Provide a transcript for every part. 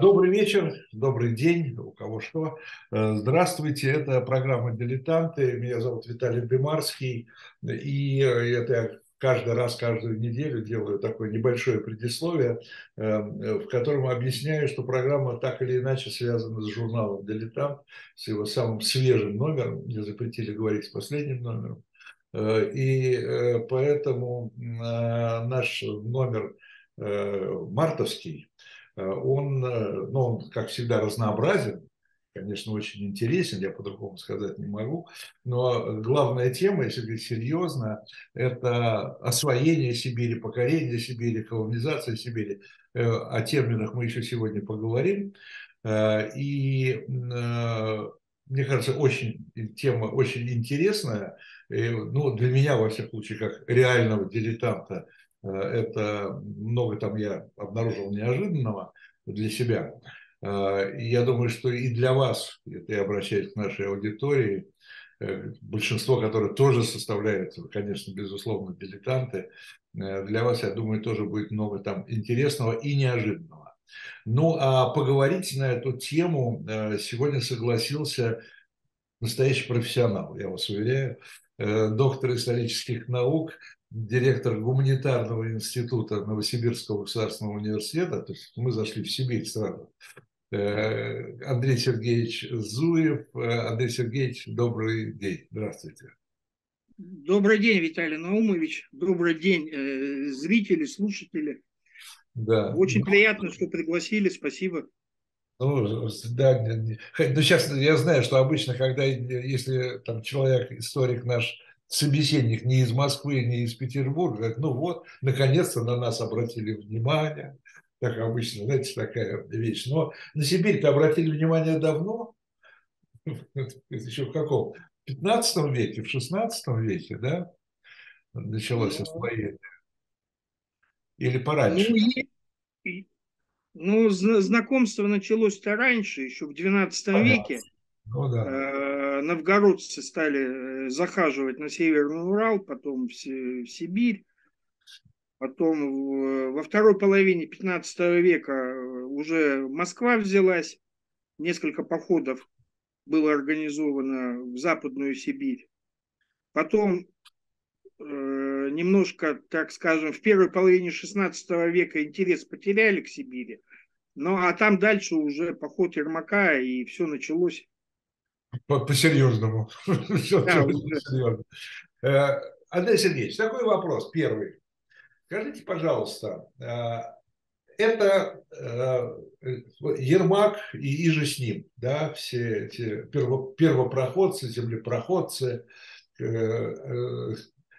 Добрый вечер, добрый день, у кого что. Э, здравствуйте, это программа «Дилетанты». Меня зовут Виталий Бемарский. И это я каждый раз, каждую неделю делаю такое небольшое предисловие, э, в котором объясняю, что программа так или иначе связана с журналом «Дилетант», с его самым свежим номером. Мне запретили говорить с последним номером. Э, и поэтому наш номер мартовский – Э, он, э, ну, он, как всегда, разнообразен, конечно, очень интересен, я по-другому сказать не могу, но главная тема, если говорить серьезно, это освоение Сибири, покорение Сибири, колонизация Сибири. Э, о терминах мы еще сегодня поговорим. И мне кажется, очень тема очень интересная. ну, для меня, во всяком случае, как реального дилетанта, Э, это много там я обнаружил неожиданного для себя. Э, я думаю, что и для вас, это я обращаюсь к нашей аудитории, э, большинство, которое тоже составляет, конечно, безусловно, дилетанты, для вас, я думаю, тоже будет много там интересного и неожиданного. Ну, а поговорить на эту тему сегодня согласился настоящий профессионал, я вас уверяю, доктор исторических наук, директор гуманитарного института Новосибирского государственного университета, то есть мы зашли в Сибирь сразу, э, Андрей Сергеевич Зуев. Э, Андрей Сергеевич, добрый день. Здравствуйте. Добрый день, Виталий Наумович. Добрый день, э, зрители, слушатели. Да. Очень приятно, что пригласили. Спасибо. Ну, да, ну, сейчас я знаю, что обычно, когда, если там человек, историк наш, собеседник не из Москвы, не из Петербурга, говорит, ну вот, наконец-то на нас обратили внимание. Так обычно, знаете, такая вещь. Но на Сибирь-то обратили внимание давно, еще в каком? В 15 веке, в 16 веке, да, началось ну, освоение? Или пораньше? Ну, ну знакомство началось-то раньше, еще в 12 Понятно. веке. Ну, да. Э, новгородцы стали э, захаживать на Северный Урал, потом в Сибирь. Потом во второй половине 15 века э, уже Москва взялась. Несколько походов было организовано в Западную Сибирь. Потом немножко, так скажем, в первой половине 16 века интерес потеряли к Сибири. Ну, а там дальше уже поход Ермака, и все началось по-серьезному. Э, Андрей Сергеевич, такой вопрос, первый. Скажите, пожалуйста, э, это э, Ермак и иже с ним, да, все эти первопроходцы, землепроходцы,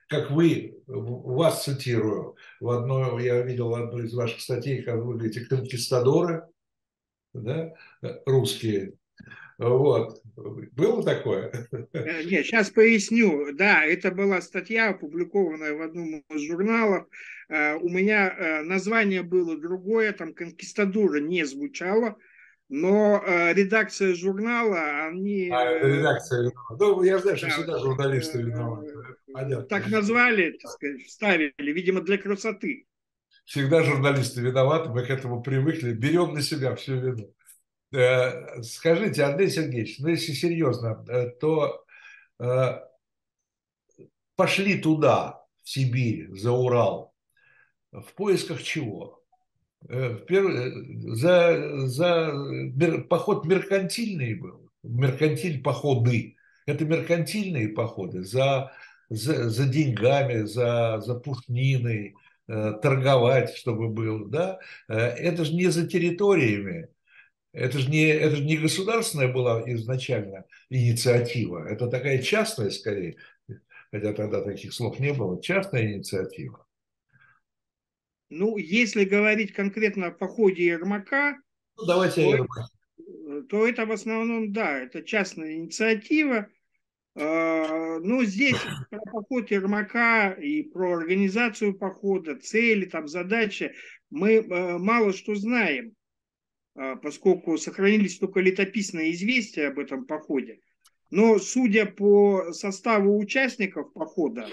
как вы, вас цитирую, в одной, я видел одну из ваших статей, как вы говорите, конкистадоры, да, русские, вот. Было такое? Э, нет, сейчас поясню. Да, это была статья, опубликованная в одном из журналов. Э, у меня э, название было другое, там «Конкистадура» не звучало, но редакция журнала, они... А, редакция. Ну, я знаю, что да, всегда журналисты виноваты. Понятно. Так назвали, так сказать, вставили, видимо, для красоты. Всегда журналисты виноваты, мы к этому привыкли. Берем на себя всю вину. Э, скажите, Андрей Сергеевич, ну если серьезно, э, то э, пошли туда, в Сибирь, за Урал, в поисках чего? За, за поход меркантильный был, меркантиль походы. Это меркантильные походы за, за, за деньгами, за, за пушниной, торговать, чтобы был. Да? Это же не за территориями, это же не, это же не государственная была изначально инициатива, это такая частная скорее, хотя тогда таких слов не было, частная инициатива. Ну, если говорить конкретно о походе Ермака, ну, давайте то, это, то это в основном, да, это частная инициатива. А, ну, здесь про поход Ермака и про организацию похода, цели, там, задачи мы э, мало что знаем. А, поскольку сохранились только летописные известия об этом походе. Но судя по составу участников похода,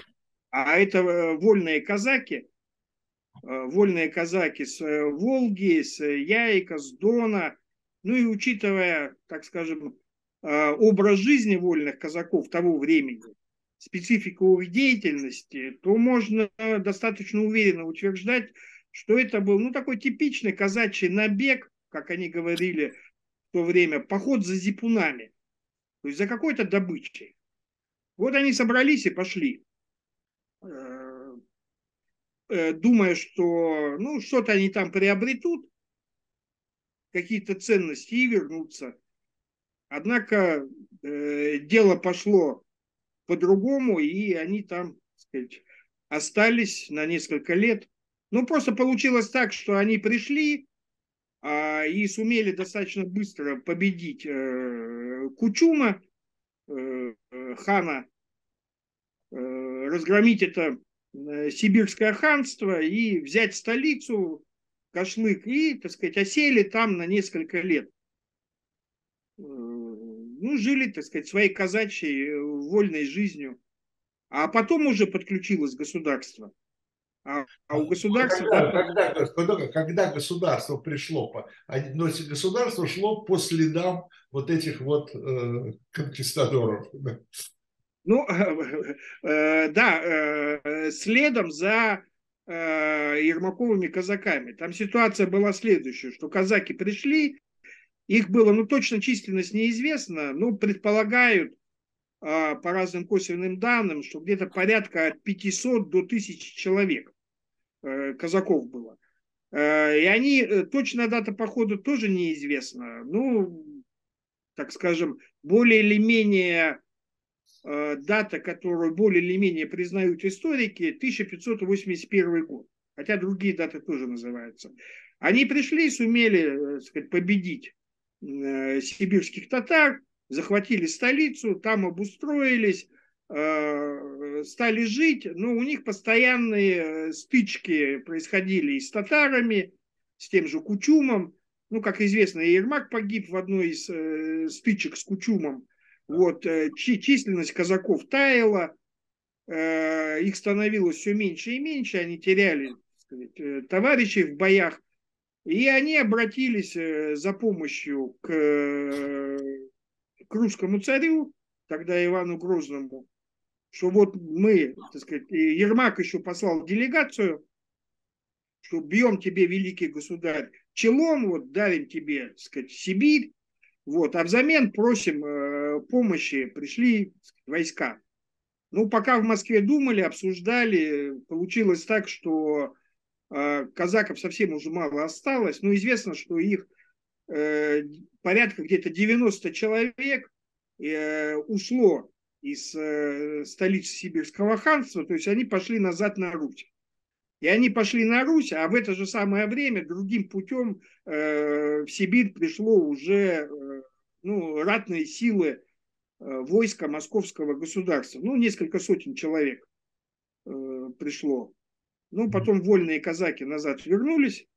а это э, вольные казаки, вольные казаки с Волги, с Яйка, с Дона. Ну и учитывая, так скажем, образ жизни вольных казаков того времени, специфику их деятельности, то можно достаточно уверенно утверждать, что это был ну, такой типичный казачий набег, как они говорили в то время, поход за зипунами, то есть за какой-то добычей. Вот они собрались и пошли, э, э, думая, что ну, что-то они там приобретут, какие-то ценности и вернутся. Однако э, дело пошло по-другому, и они там, так сказать, остались на несколько лет. Ну, просто получилось так, что они пришли и сумели достаточно быстро победить э, Кучума, э, хана, э, разгромить это сибирское ханство и взять столицу, Кашлык, и, так сказать, осели там на несколько лет. Ну, жили, так сказать, своей казачьей вольной жизнью. А потом уже подключилось государство. А, а у государства... Когда, когда, когда, когда государство пришло, по, но государство шло по следам вот этих вот э, конкистадоров. Да. Ну, э, э, да, э, следом за э, Ермаковыми казаками. Там ситуация была следующая, что казаки пришли, их было, ну точно численность неизвестна, но предполагают а, по разным косвенным данным, что где-то порядка от 500 до 1000 человек э, казаков было. Э, и они, э, точная дата похода тоже неизвестна. Ну, так скажем, более или менее дата, которую более или менее признают историки, 1581 год. Хотя другие даты тоже называются. Они пришли и сумели сказать, победить Э, сибирских татар, захватили столицу, там обустроились, э, стали жить, но у них постоянные стычки происходили и с татарами, с тем же Кучумом. Ну, как известно, Ермак погиб в одной из э, стычек с Кучумом. Вот, численность казаков таяла, их становилось все меньше и меньше, они теряли сказать, товарищей в боях. И они обратились э, за помощью к, э, к русскому царю, тогда Ивану Грозному, что вот мы, так сказать, Ермак еще послал делегацию, что бьем тебе, великий государь, челом, вот дарим тебе, так сказать, Сибирь, вот, а взамен просим э, помощи, пришли сказать, войска. Ну, пока в Москве думали, обсуждали, получилось так, что а, казаков совсем уже мало осталось, но известно, что их э, порядка где-то 90 человек э, ушло из э, столицы Сибирского ханства, то есть они пошли назад на Русь. И они пошли на Русь, а в это же самое время другим путем в Сибирь пришло уже ну, ратные силы войска московского государства. Ну, несколько сотен человек пришло. Ну, потом вольные казаки назад вернулись,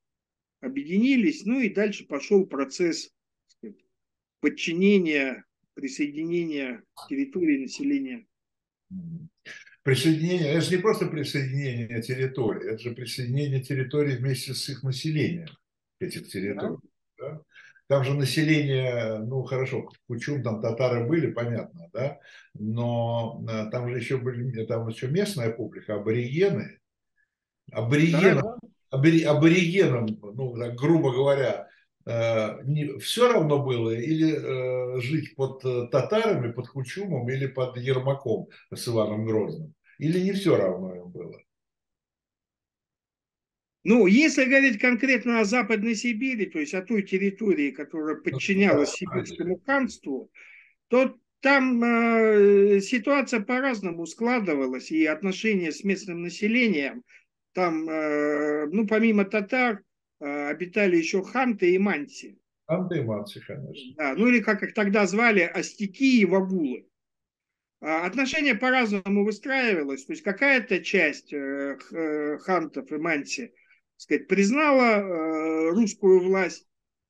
объединились, ну и дальше пошел процесс подчинения, присоединения территории населения. Присоединение, это же не просто присоединение территории, это же присоединение территории вместе с их населением, этих территорий. Да. Да? Там же население, ну хорошо, Кучум, там татары были, понятно, да, но э, там же еще были, там еще местная публика, аборигены, аборигенам, абори, аборигенам ну, так, грубо говоря, не, все равно было или э, жить под э, татарами, под Кучумом или под Ермаком с Иваном Грозным? Или не все равно им было? Ну, если говорить конкретно о Западной Сибири, то есть о той территории, которая ну, подчинялась Сибирскому ханству, то там э, ситуация по-разному складывалась, и отношения с местным населением – там, э, ну, помимо татар, э, обитали еще ханты и манси. Ханты и манси, конечно. Да, ну или как их тогда звали, астики и вагулы. А, отношения по-разному выстраивалось. То есть какая-то часть э, хантов и манси сказать, признала русскую власть,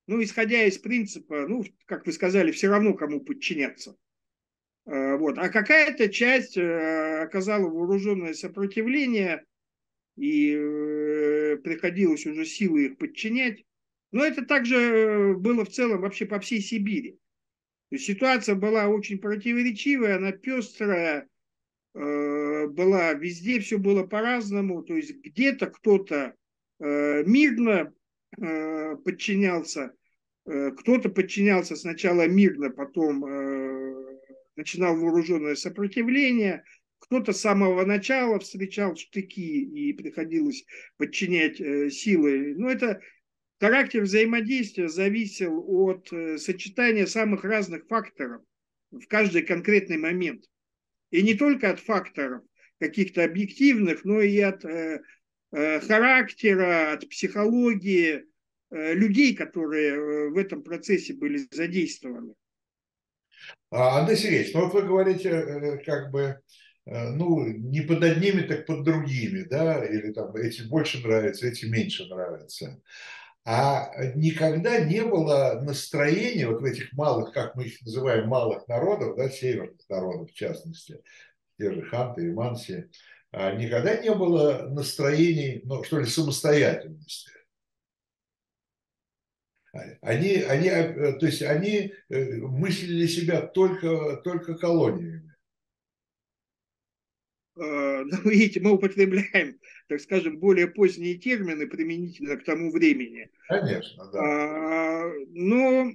ну, исходя из принципа, ну, как вы сказали, все равно кому подчиняться. Вот. А какая-то часть оказала вооруженное сопротивление и э, приходилось уже силы их подчинять. Но это также было в целом вообще по всей Сибири. Ситуация была очень противоречивая, она пестрая, была везде, все было по-разному. То есть где-то кто-то мирно подчинялся, кто-то подчинялся сначала мирно, потом начинал вооруженное сопротивление, кто-то с самого начала встречал штыки и приходилось подчинять э, силы. Но это характер взаимодействия зависел от э, сочетания самых разных факторов в каждый конкретный момент. И не только от факторов каких-то объективных, но и от э, характера, от психологии людей, которые в этом процессе были задействованы. А, Андрей Сергеевич, ну вот вы говорите, как бы ну, не под одними, так под другими, да, или там эти больше нравятся, эти меньше нравятся. А никогда не было настроения вот в этих малых, как мы их называем, малых народов, да, северных народов в частности, те же ханты и манси, а никогда не было настроений, ну, что ли, самостоятельности. Они, они, э, то есть они э, мыслили себя только, только колониями. Э, ну, видите, мы употребляем, так скажем, более поздние термины применительно к тому времени. Конечно, да. А, но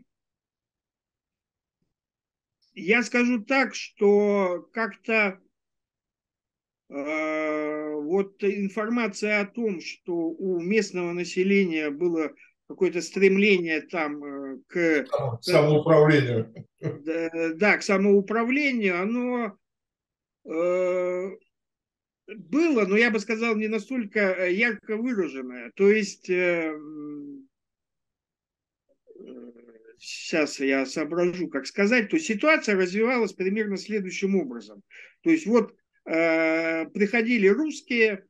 я скажу так, что как-то э, вот информация о том, что у местного населения было какое-то стремление там э, к самоуправлению. Да, да, к самоуправлению, оно было, но я бы сказал, не настолько э, ярко выраженное. То есть э, сейчас я соображу, как сказать, то ситуация развивалась примерно следующим образом. То есть вот э, приходили русские,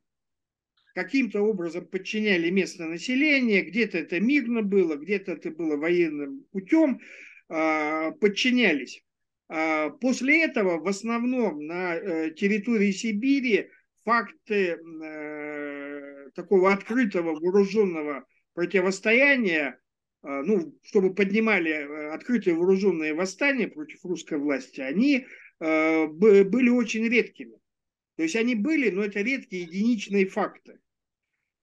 каким-то образом подчиняли местное население, где-то это мирно было, где-то это было военным путем, э, подчинялись. А после этого в основном на э, территории Сибири факты э, такого открытого вооруженного противостояния, э, ну, чтобы поднимали э, открытые вооруженные восстания против русской власти, они э, были очень редкими. То есть они были, но это редкие единичные факты.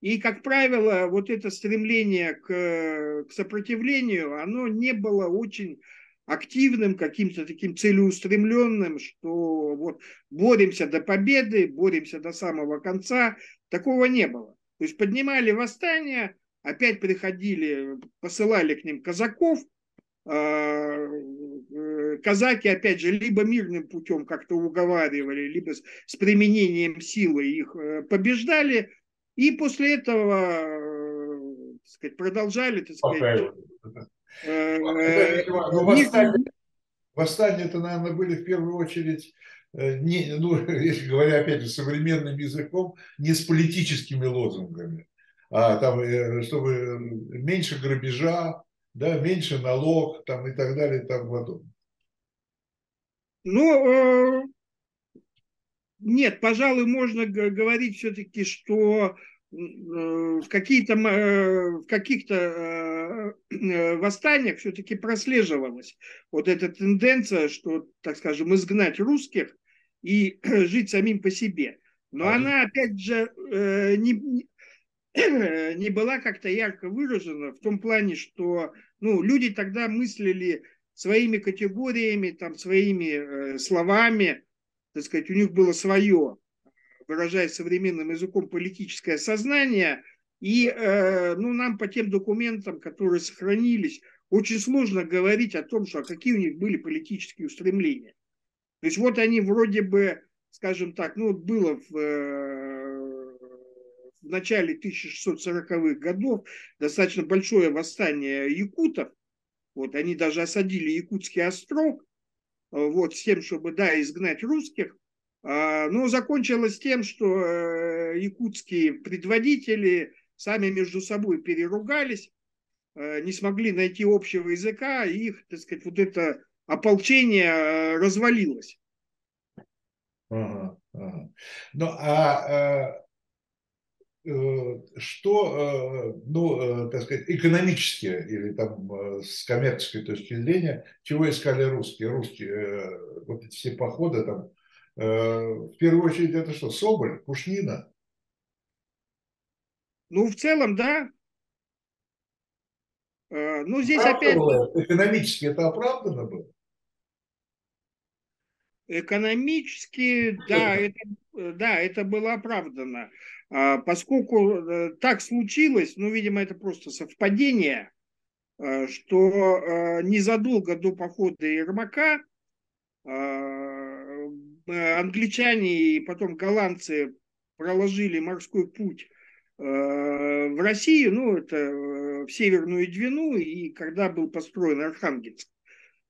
И, как правило, вот это стремление к, к сопротивлению, оно не было очень активным, каким-то таким целеустремленным, что вот боремся до победы, боремся до самого конца. Такого не было. То есть поднимали восстание, опять приходили, посылали к ним казаков, а, э, казаки, опять же, либо мирным путем как-то уговаривали, либо с применением силы их э, побеждали, и после этого э, так сказать, продолжали так сказать, ну, восстание, восстание это, наверное, были в первую очередь э, не, ну, если говоря, опять же, современным языком, не с политическими лозунгами, а там, э, чтобы меньше грабежа, да, меньше налог, там, и так далее, и так подобное. Ну, нет, пожалуй, можно говорить все-таки, что Э, в, какие-то, э, в каких-то э, восстаниях все-таки прослеживалась вот эта тенденция, что, так скажем, изгнать русских и жить самим по себе. Но а она, опять же, не, не была как-то ярко выражена в том плане, что ну, люди тогда мыслили своими категориями, там, своими словами, так сказать, у них было свое выражаясь современным языком, политическое сознание. И э, ну, нам по тем документам, которые сохранились, очень сложно говорить о том, что а какие у них были политические устремления. То есть вот они вроде бы, скажем так, ну вот было в, э, в начале 1640-х годов достаточно большое восстание якутов. Вот они даже осадили Якутский острог, вот, с тем, чтобы, да, изгнать русских. А, но закончилось тем, что э, якутские предводители сами между собой переругались, э, не смогли найти общего языка, и их, так сказать, вот это ополчение э, развалилось. Ага, ага. Ну, а что, ну, так сказать, экономически или там с коммерческой точки зрения, чего искали русские? Русские, вот эти все походы там, в первую очередь это что, Соболь, Пушнина? Ну, в целом, да. Ну, здесь опять... Экономически это оправдано было? Экономически, да, это, да, это было оправдано. А, поскольку э, так случилось, ну, видимо, это просто совпадение, э, что э, незадолго до похода Ермака англичане и потом голландцы проложили морской путь в Россию, ну, это в Северную Двину, и когда был построен Архангельск.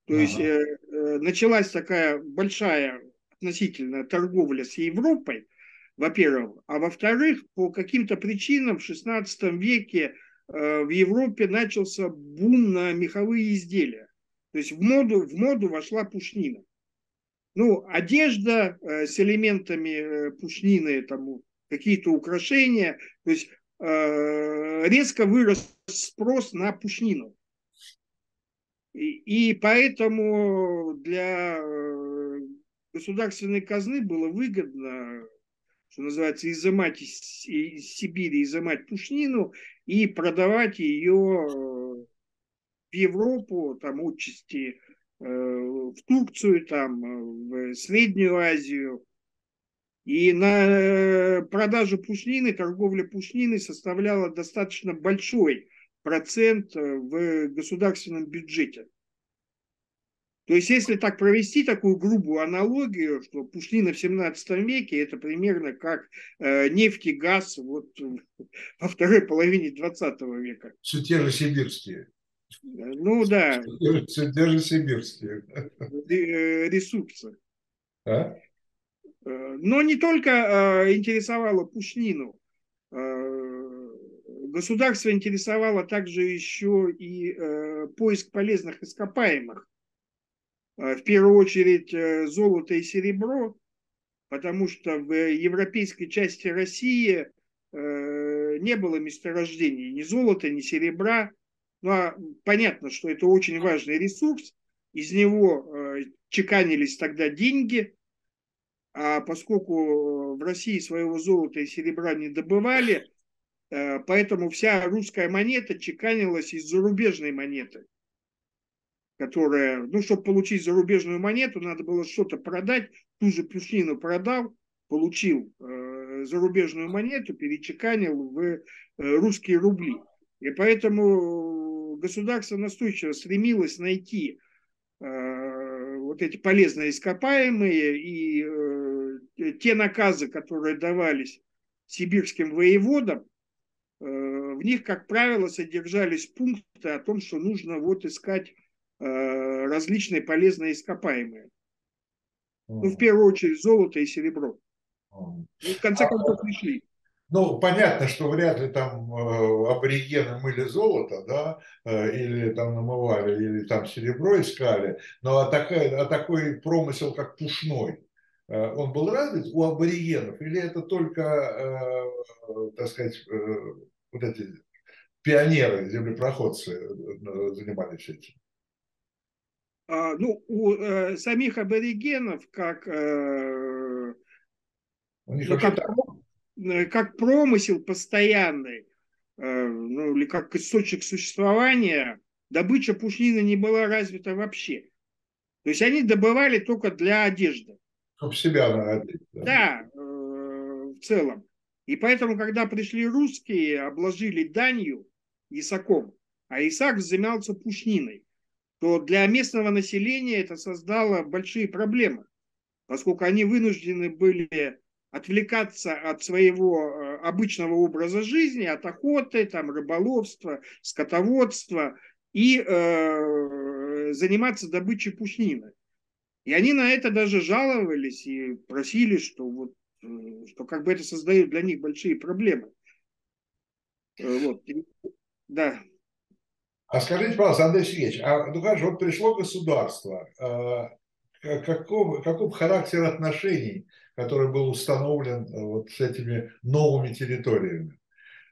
То ага. есть э, началась такая большая относительно торговля с Европой, во-первых, а во-вторых, по каким-то причинам в XVI веке э, в Европе начался бум на меховые изделия. То есть в моду, в моду вошла пушнина. Ну, одежда э, с элементами э, пушнины, там, какие-то украшения. То есть э, резко вырос спрос на пушнину. И, и поэтому для э, государственной казны было выгодно что называется, изымать из, из Сибири, изымать пушнину и продавать ее э, в Европу, там отчасти в Турцию, там, э, в Среднюю Азию. И на продажу пушнины, торговля пушнины составляла достаточно большой процент в государственном бюджете. То есть, если так провести такую грубую аналогию, что Пушнина в 17 веке это примерно как э, нефть и газ вот во второй половине 20 века. Все те же сибирские. Ну да. Все те же сибирские. Э, ресурсы. А? Э, но не только э, интересовало Пушнину. Государство интересовало также еще и поиск полезных ископаемых в первую очередь золото и серебро, потому что в европейской части России не было месторождений ни золота, ни серебра. Ну, а понятно, что это очень важный ресурс, из него чеканились тогда деньги, а поскольку в России своего золота и серебра не добывали, поэтому вся русская монета чеканилась из зарубежной монеты которая, ну, чтобы получить зарубежную монету, надо было что-то продать, ту же плюснину продал, получил э, зарубежную монету, перечеканил в э, русские рубли. И поэтому государство настойчиво стремилось найти э, вот эти полезные ископаемые и э, те наказы, которые давались сибирским воеводам, э, в них, как правило, содержались пункты о том, что нужно вот искать различные полезные ископаемые. Ну, в первую очередь, золото и серебро. Ну, в конце концов, пришли. Ну, понятно, что вряд ли там э, аборигены мыли золото, да, э, или там намывали, или там серебро искали, но а, такая, а такой промысел, как пушной, э, он был развит у аборигенов, или это только, э, так сказать, э, вот эти пионеры, землепроходцы э, занимались этим? А, ну, у э, самих аборигенов, как, э, ну, как, э, как промысел постоянный, э, ну, или как источник существования, добыча пушнины не была развита вообще. То есть они добывали только для одежды. Чтобы себя нагодить. Да, да э, в целом. И поэтому, когда пришли русские, обложили данью Исаком, а Исак занимался пушниной то для местного населения это создало большие проблемы, поскольку они вынуждены были отвлекаться от своего э, обычного образа жизни, от охоты, там, рыболовства, скотоводства и э, заниматься добычей пушнины. И они на это даже жаловались и просили, что, вот, э, что как бы это создает для них большие проблемы. Э, вот. Да. А скажите, пожалуйста, Андрей Сергеевич, а ну же, вот пришло государство, э, каков, каков характер отношений, который был установлен э, вот с этими новыми территориями?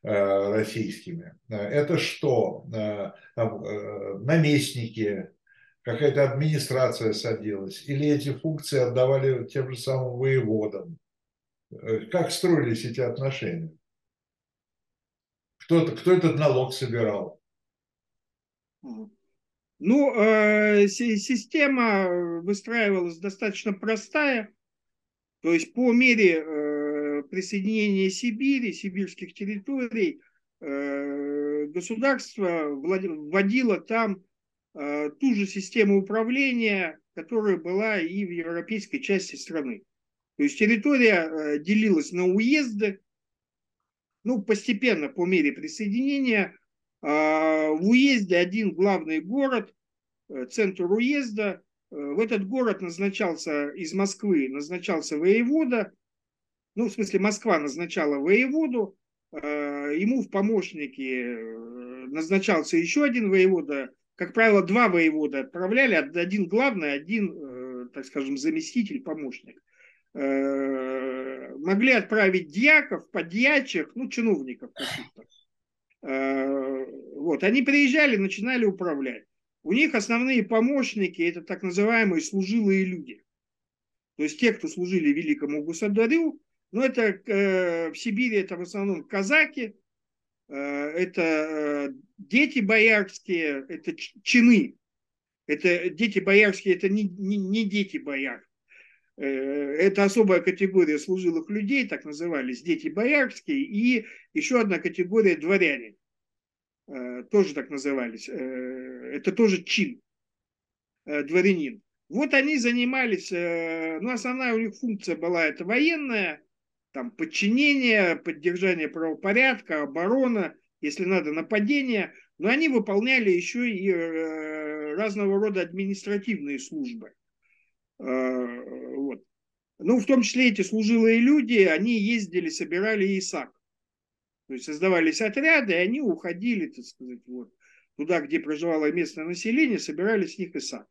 российскими. Это что? Там, наместники, какая-то администрация садилась, или эти функции отдавали тем же самым воеводам? Как строились эти отношения? Кто, кто этот налог собирал? Ну, э, система выстраивалась достаточно простая. То есть по мере э, присоединения Сибири, сибирских территорий, э, государство вводило там э, ту же систему управления, которая была и в европейской части страны. То есть территория делилась на уезды, ну, постепенно по мере присоединения в уезде один главный город, центр уезда. Э, в этот город назначался из Москвы, назначался воевода. Ну, в смысле, Москва назначала воеводу. Э, ему в помощники назначался еще один воевода. Как правило, два воевода отправляли. Один главный, один, так скажем, заместитель, помощник. Могли отправить дьяков, подьячих, ну, чиновников каких-то Э, вот, они приезжали, начинали управлять. У них основные помощники – это так называемые служилые люди. То есть те, кто служили великому государю, но это э, в Сибири это в основном казаки, э, это дети боярские, это чины. Это дети боярские, это не, не, не дети бояр. Это особая категория служилых людей, так назывались дети боярские, и еще одна категория дворяне, э, тоже так назывались. Э, это тоже чин, э, дворянин. Вот они занимались, ну, основная у них функция была это военная, там, подчинение, поддержание правопорядка, оборона, если надо, нападение, но они выполняли еще и разного рода административные службы. Вот. Ну, в том числе эти служилые люди, они ездили, собирали ИСАК. То есть создавались отряды, и они уходили, так сказать, вот, туда, где проживало местное население, собирали с них ИСА.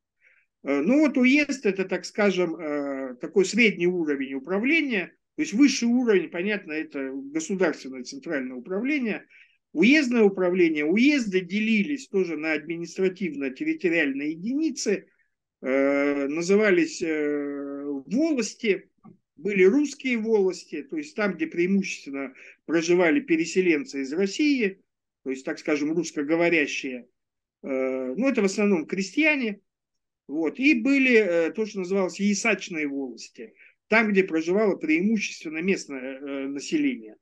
Э, ну вот уезд это, так скажем, э, такой средний уровень управления, то есть высший уровень, понятно, это государственное центральное управление, уездное управление. Уезды делились тоже на административно-территориальные единицы, э, назывались волости, были русские волости, то есть там, где преимущественно проживали переселенцы из России, то есть, так скажем, русскоговорящие, э, ну, это в основном крестьяне, вот, и были э, то, что называлось ясачные волости, там, где проживало преимущественно местное э, население.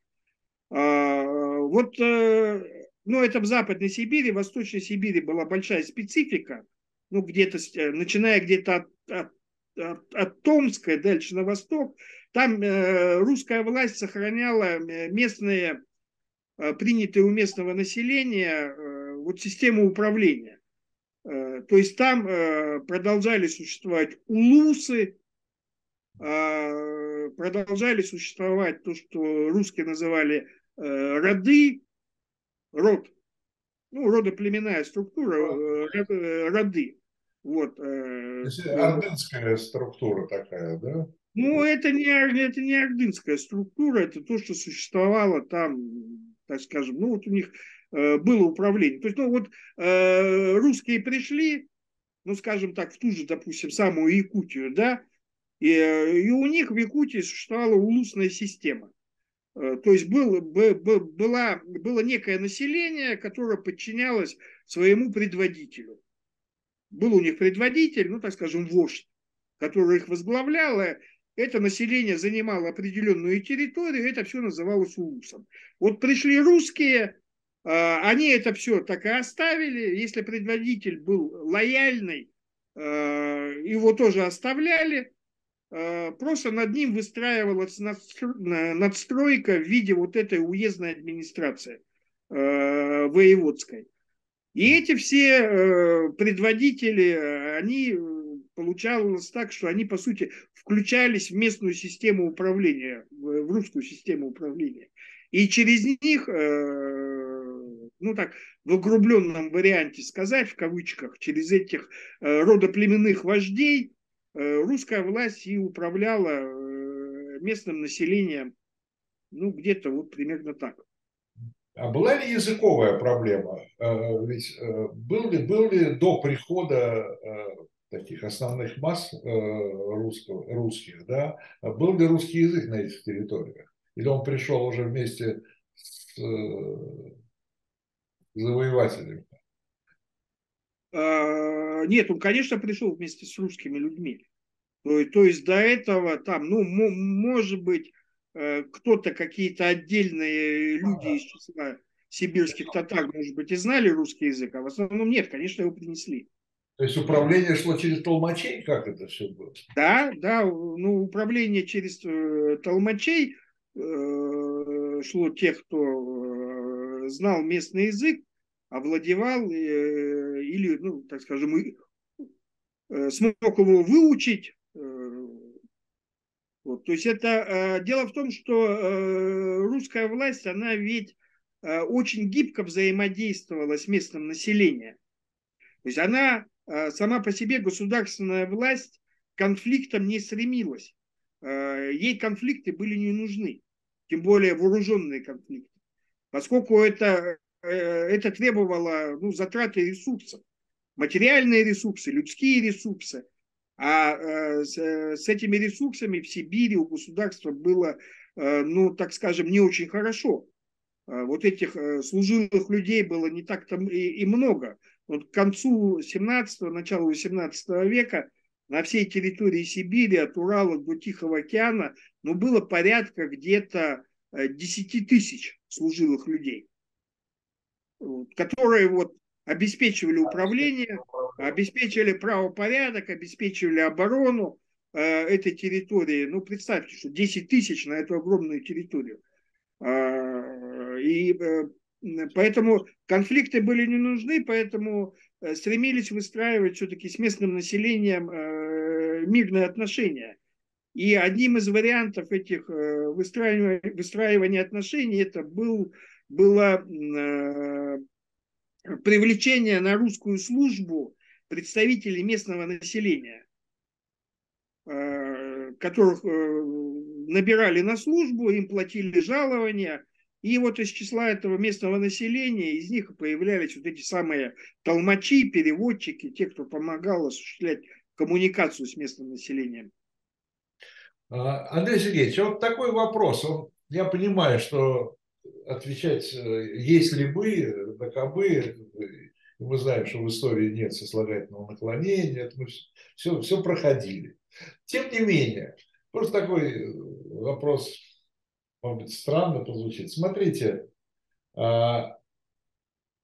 А, вот, ну, это в Западной Сибири, в Восточной Сибири была большая специфика, ну, где-то, начиная где-то от, от от, от Томска дальше на восток, там э, русская власть сохраняла э, местные, э, принятые у местного населения, э, вот систему управления. Э, то есть там э, продолжали существовать улусы, э, продолжали существовать то, что русские называли э, роды, род, ну, родоплеменная структура, э, э роды. Вот. Э, ордынская структура такая, да? Ну, это не, это не ордынская структура, это то, что существовало там, так скажем, ну, вот у них э, было управление. То есть, ну, вот э, русские пришли, ну, скажем так, в ту же, допустим, самую Якутию, да, и, э, и у них в Якутии существовала улусная система. Э, то есть был, была, было некое население, которое подчинялось своему предводителю был у них предводитель, ну, так скажем, вождь, который их возглавлял, это население занимало определенную территорию, это все называлось улусом. Вот пришли русские, а, они это все так и оставили. Если предводитель был лояльный, а, его тоже оставляли. А, просто над ним выстраивалась надстройка в виде вот этой уездной администрации воеводской. И эти все э, предводители, они э, получалось так, что они, по сути, включались в местную систему управления, в русскую систему управления. И через них, э, ну так, в углубленном варианте сказать, в кавычках, через этих родоплеменных вождей русская власть и управляла местным населением, ну, где-то вот примерно так. А была ли языковая проблема? Ведь был ли, был ли до прихода таких основных масс русского, русских, да, был ли русский язык на этих территориях? Или он пришел уже вместе с завоевателями? Нет, он, конечно, пришел вместе с русскими людьми. То, есть до этого там, ну, может быть, э, кто-то, какие-то отдельные люди из числа сибирских татар, может быть, и знали русский язык, а в основном нет, конечно, его принесли. То есть управление шло через толмачей, как это все было? Да, да, ну управление через э, толмачей э, шло тех, кто э, знал местный язык, овладевал э, или, ну, так скажем, э, смог его выучить. Э, вот. То есть это дело в том, что русская власть, она ведь очень гибко взаимодействовала с местным населением. То есть она сама по себе государственная власть конфликтом не стремилась. Ей конфликты были не нужны, тем более вооруженные конфликты. Поскольку это Э, это требовало ну, затраты ресурсов, материальные ресурсы, людские ресурсы. А э, с, с этими ресурсами в Сибири у государства было, э, ну, так скажем, не очень хорошо. Вот этих служилых людей было не так-то и, и много. Вот к концу 17-го, начала 18 века на всей территории Сибири, от Урала до Тихого океана, ну, было порядка где-то 10 тысяч служилых людей которые вот обеспечивали управление, обеспечивали правопорядок, обеспечивали оборону э, этой территории. Ну, представьте, что 10 тысяч на эту огромную территорию. Э, и э, поэтому конфликты были не нужны, поэтому э, стремились выстраивать все-таки с местным населением э, мирные отношения. И одним из вариантов этих э, выстраивания, выстраивания отношений это был было э, привлечение на русскую службу представителей местного населения, э, которых э, набирали на службу, им платили жалования, и вот из числа этого местного населения, из них появлялись вот эти самые толмачи, переводчики, те, кто помогал осуществлять коммуникацию с местным населением. А, Андрей Сергеевич, вот такой вопрос. Я понимаю, что отвечать, э, есть ли бы, кобы, мы знаем, что в истории нет сослагательного наклонения, это мы все, все проходили. Тем не менее, просто такой э, вопрос, может быть, странно прозвучит. Смотрите, а,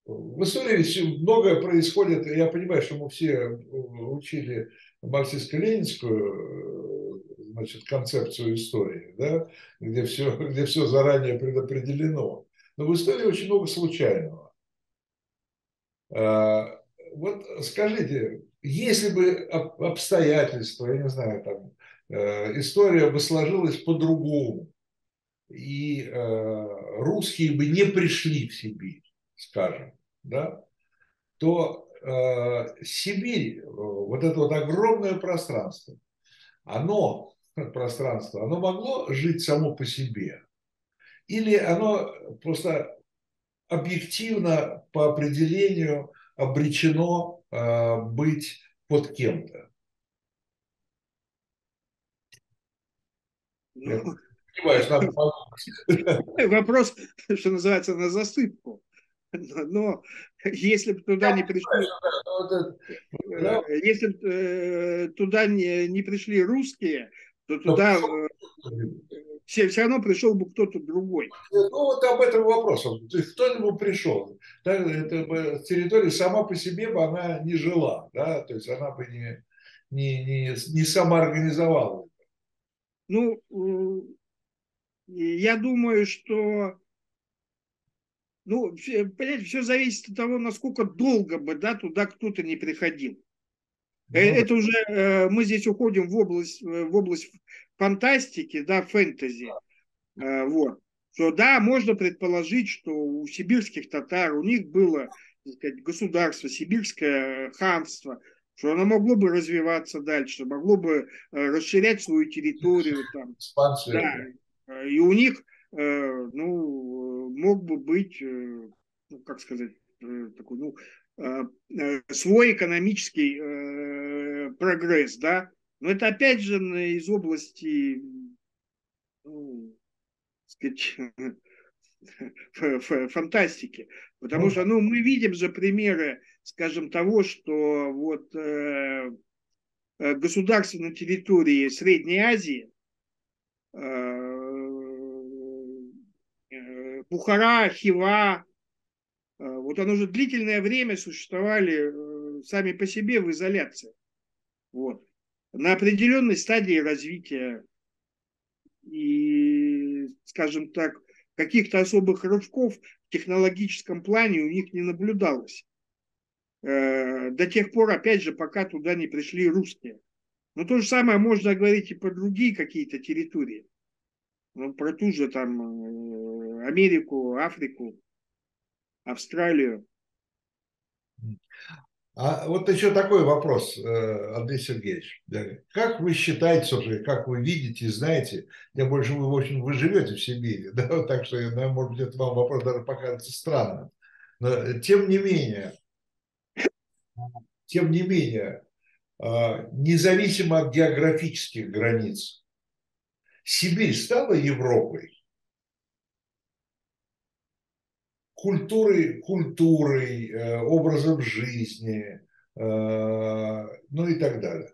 в истории многое происходит, я понимаю, что мы все учили марксистско-ленинскую значит, концепцию истории, да, где, все, где все заранее предопределено. Но в истории очень много случайного. А, вот скажите, если бы обстоятельства, я не знаю, там, э, история бы сложилась по-другому, и э, русские бы не пришли в Сибирь, скажем, да, то э, Сибирь, вот это вот огромное пространство, оно пространство, оно могло жить само по себе? Или оно просто объективно по определению обречено э, быть под кем-то? Ну, понимаешь, надо Вопрос, что называется, на засыпку. Но если бы туда не пришли, э, если бы э, туда не, не пришли русские, то туда э, все, все равно пришел бы кто-то другой. Ну вот об этом вопрос. То есть кто-нибудь пришел. Да, это, территория сама по себе бы она не жила. Да? То есть она бы не, не, не, не самоорганизовала. Ну, э, я думаю, что ну, понимаете, все зависит от того, насколько долго бы да, туда кто-то не приходил. Ну, это уже э, мы здесь уходим в область, э, в область фантастики, да, фэнтези. Э, вот. Что да, можно предположить, что у сибирских татар, у них было так сказать, государство, сибирское ханство, что оно могло бы развиваться дальше, могло бы расширять свою территорию. Там, да, и у них ну, мог бы быть, ну, как сказать, такой, ну, свой экономический прогресс, да, но это опять же из области, ну, сказать, фантастики. Потому ну, что ну, мы видим же примеры, скажем, того, что вот э, э государства на территории Средней Азии, э, Бухара, Хива, э, вот оно уже длительное время существовали сами по себе в изоляции. Вот. На определенной стадии развития и, скажем так, каких-то особых рывков в технологическом плане у них не наблюдалось. Э, до тех пор, опять же, пока туда не пришли русские. Но то же самое можно говорить и про другие какие-то территории. Ну, про ту же там э, Америку, Африку, Австралию. А вот еще такой вопрос, э, Андрей Сергеевич. Как вы считаете, собственно, как вы видите, знаете, тем больше вы, в общем, вы живете в Сибири, да, так что, может быть, это вам вопрос даже покажется странным. Но, тем не менее, тем не менее, а, независимо от географических границ, Сибирь стала Европой. Культурой, культурой, э, образом жизни, э, ну и так далее.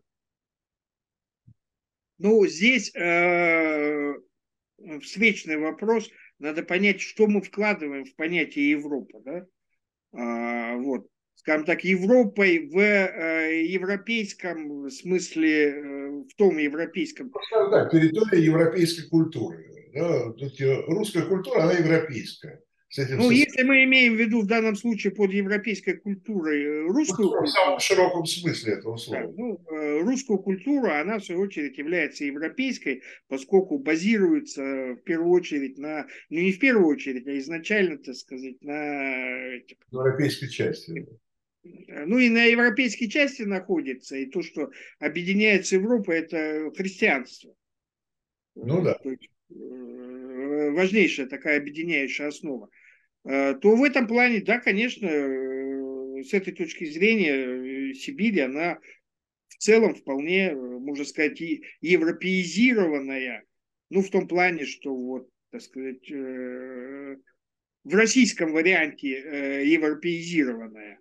Ну, здесь э, встречный вопрос. Надо понять, что мы вкладываем в понятие Европа. Да? А, вот. Скажем так, Европой в э, европейском смысле, э, в том европейском... Ну, скажем так, территория европейской культуры. Да? Русская культура, она европейская. Ну, все... если мы имеем в виду в данном случае под европейской культурой э, русскую культуру, в самом широком смысле этого слова. Да, ну, э, русскую культуру, она в свою очередь является европейской, поскольку базируется в первую очередь на, ну не в первую очередь, а изначально, так сказать, на... Европейской части. Э, ну и на европейской части находится, и то, что объединяет с Европой, это христианство. Ну да. То есть, важнейшая такая объединяющая основа. Э, то в этом плане, да, конечно, э, с этой точки зрения э, Сибирь, она в целом вполне, можно сказать, европеизированная, ну, в том плане, что вот, так сказать, в российском варианте европеизированная.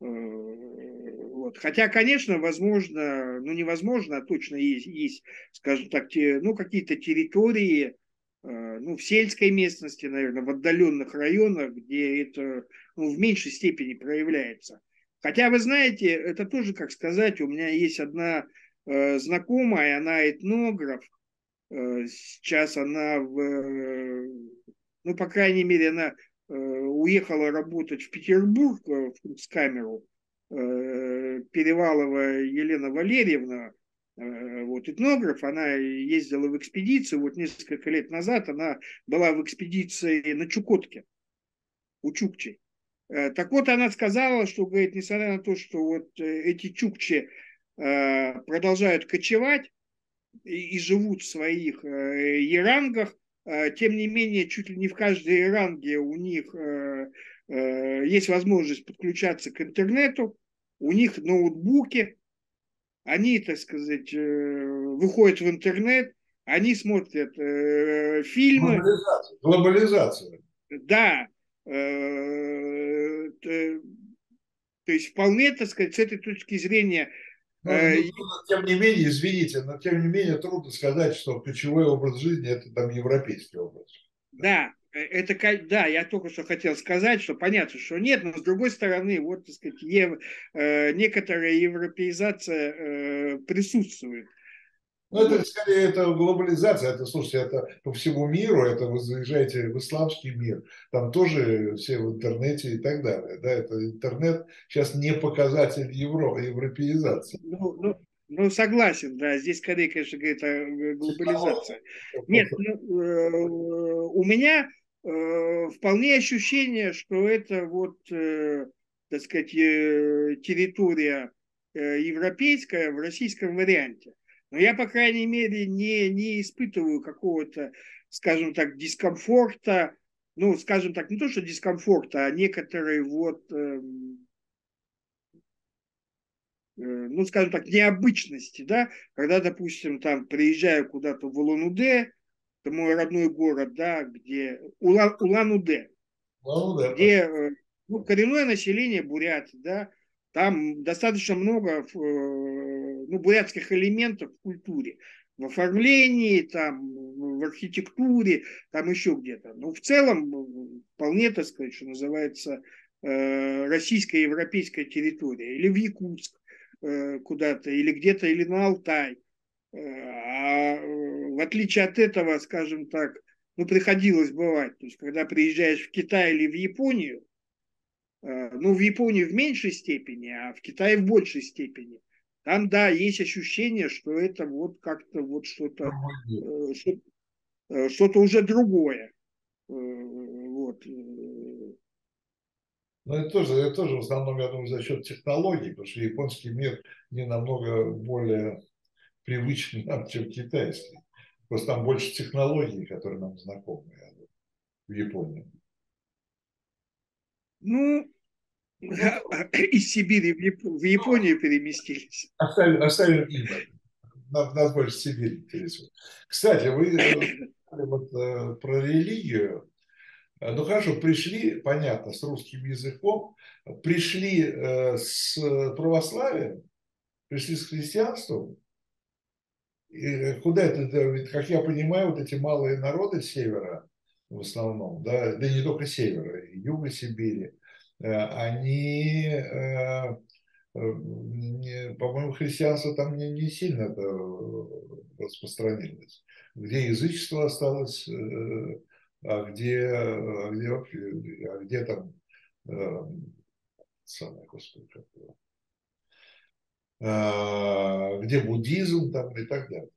Вот. Хотя, конечно, возможно, ну невозможно, а точно есть, есть скажем так, те, ну какие-то территории, ну, в сельской местности, наверное, в отдаленных районах, где это ну, в меньшей степени проявляется. Хотя, вы знаете, это тоже, как сказать, у меня есть одна э, знакомая, она этнограф, э, сейчас она в, э, ну, по крайней мере, она э, уехала работать в Петербург, э, в камеру э, Перевалова Елена Валерьевна, Э, вот, этнограф, она ездила в экспедицию, вот несколько лет назад она была в экспедиции на Чукотке, у Чукчей. Э, так вот, она сказала, что, говорит, несмотря на то, что вот э, эти Чукчи продолжают кочевать и, живут в своих ерангах, тем не менее, чуть ли не в каждой еранге у них есть возможность подключаться к интернету, у них ноутбуки, они, так сказать, э, выходят в интернет, они смотрят э, фильмы. Глобализация. Глобализация. Да. Э, то есть вполне, так сказать, с этой точки зрения но, ну, тем не менее, извините, но тем не менее трудно сказать, что ключевой образ жизни это там европейский образ. Да, это, да, я только что хотел сказать, что понятно, что нет, но с другой стороны, вот, так сказать, ев, э, некоторая европеизация э, присутствует. Ну, это скорее это глобализация, это, слушайте, это по всему миру, это вы заезжаете в исламский мир, там тоже все в интернете и так далее. Да, это интернет сейчас не показатель евро, европеизации. Ну, ну, ну, согласен, да. Здесь скорее, конечно, говорит о глобализации. Нет, ну, э, у меня Э, вполне ощущение, что это вот, э, так сказать, э, территория европейская в российском варианте. Но я, по крайней мере, не, не испытываю какого-то скажем так, дискомфорта, ну, скажем так, не то, что дискомфорта, а некоторые вот, эм, э, ну, скажем так, необычности, да, когда, допустим, там приезжаю куда-то в Улан-Удэ, это мой родной город, да, где Улан, Улан-Удэ, Улан где э, ну, коренное население бурят, да, там достаточно много э, ну, бурятских элементов в культуре в оформлении, там, в архитектуре, там еще где-то. Но в целом вполне, так сказать, что называется, э, российская европейская территория. Или в Якутск э, куда-то, или где-то, или на Алтай. Э, а в отличие от этого, скажем так, ну, приходилось бывать. То есть, когда приезжаешь в Китай или в Японию, ну, в Японии в меньшей степени, а в Китае в большей степени – там, да, есть ощущение, что это вот как-то вот что-то, э, э, что-то уже другое. Э, вот. Но это тоже, это тоже в основном, я думаю, за счет технологий, потому что японский мир не намного более привычный нам, чем китайский. Просто там больше технологий, которые нам знакомы в Японии. Ну, из Сибири в Японию переместились. Оставим имя. Нас, нас больше Сибирь интересует. Кстати, вы э, вот, э, про религию. Ну хорошо, пришли, понятно, с русским языком, пришли э, с православием, пришли с христианством. И куда это, ведь, как я понимаю, вот эти малые народы севера, в основном, да, да не только севера, юга Сибири, Э, они, э, э, по-моему, христианство там не, не сильно распространилось. Где язычество осталось, а где, а где, а где там самое, господи, как где буддизм там и так далее.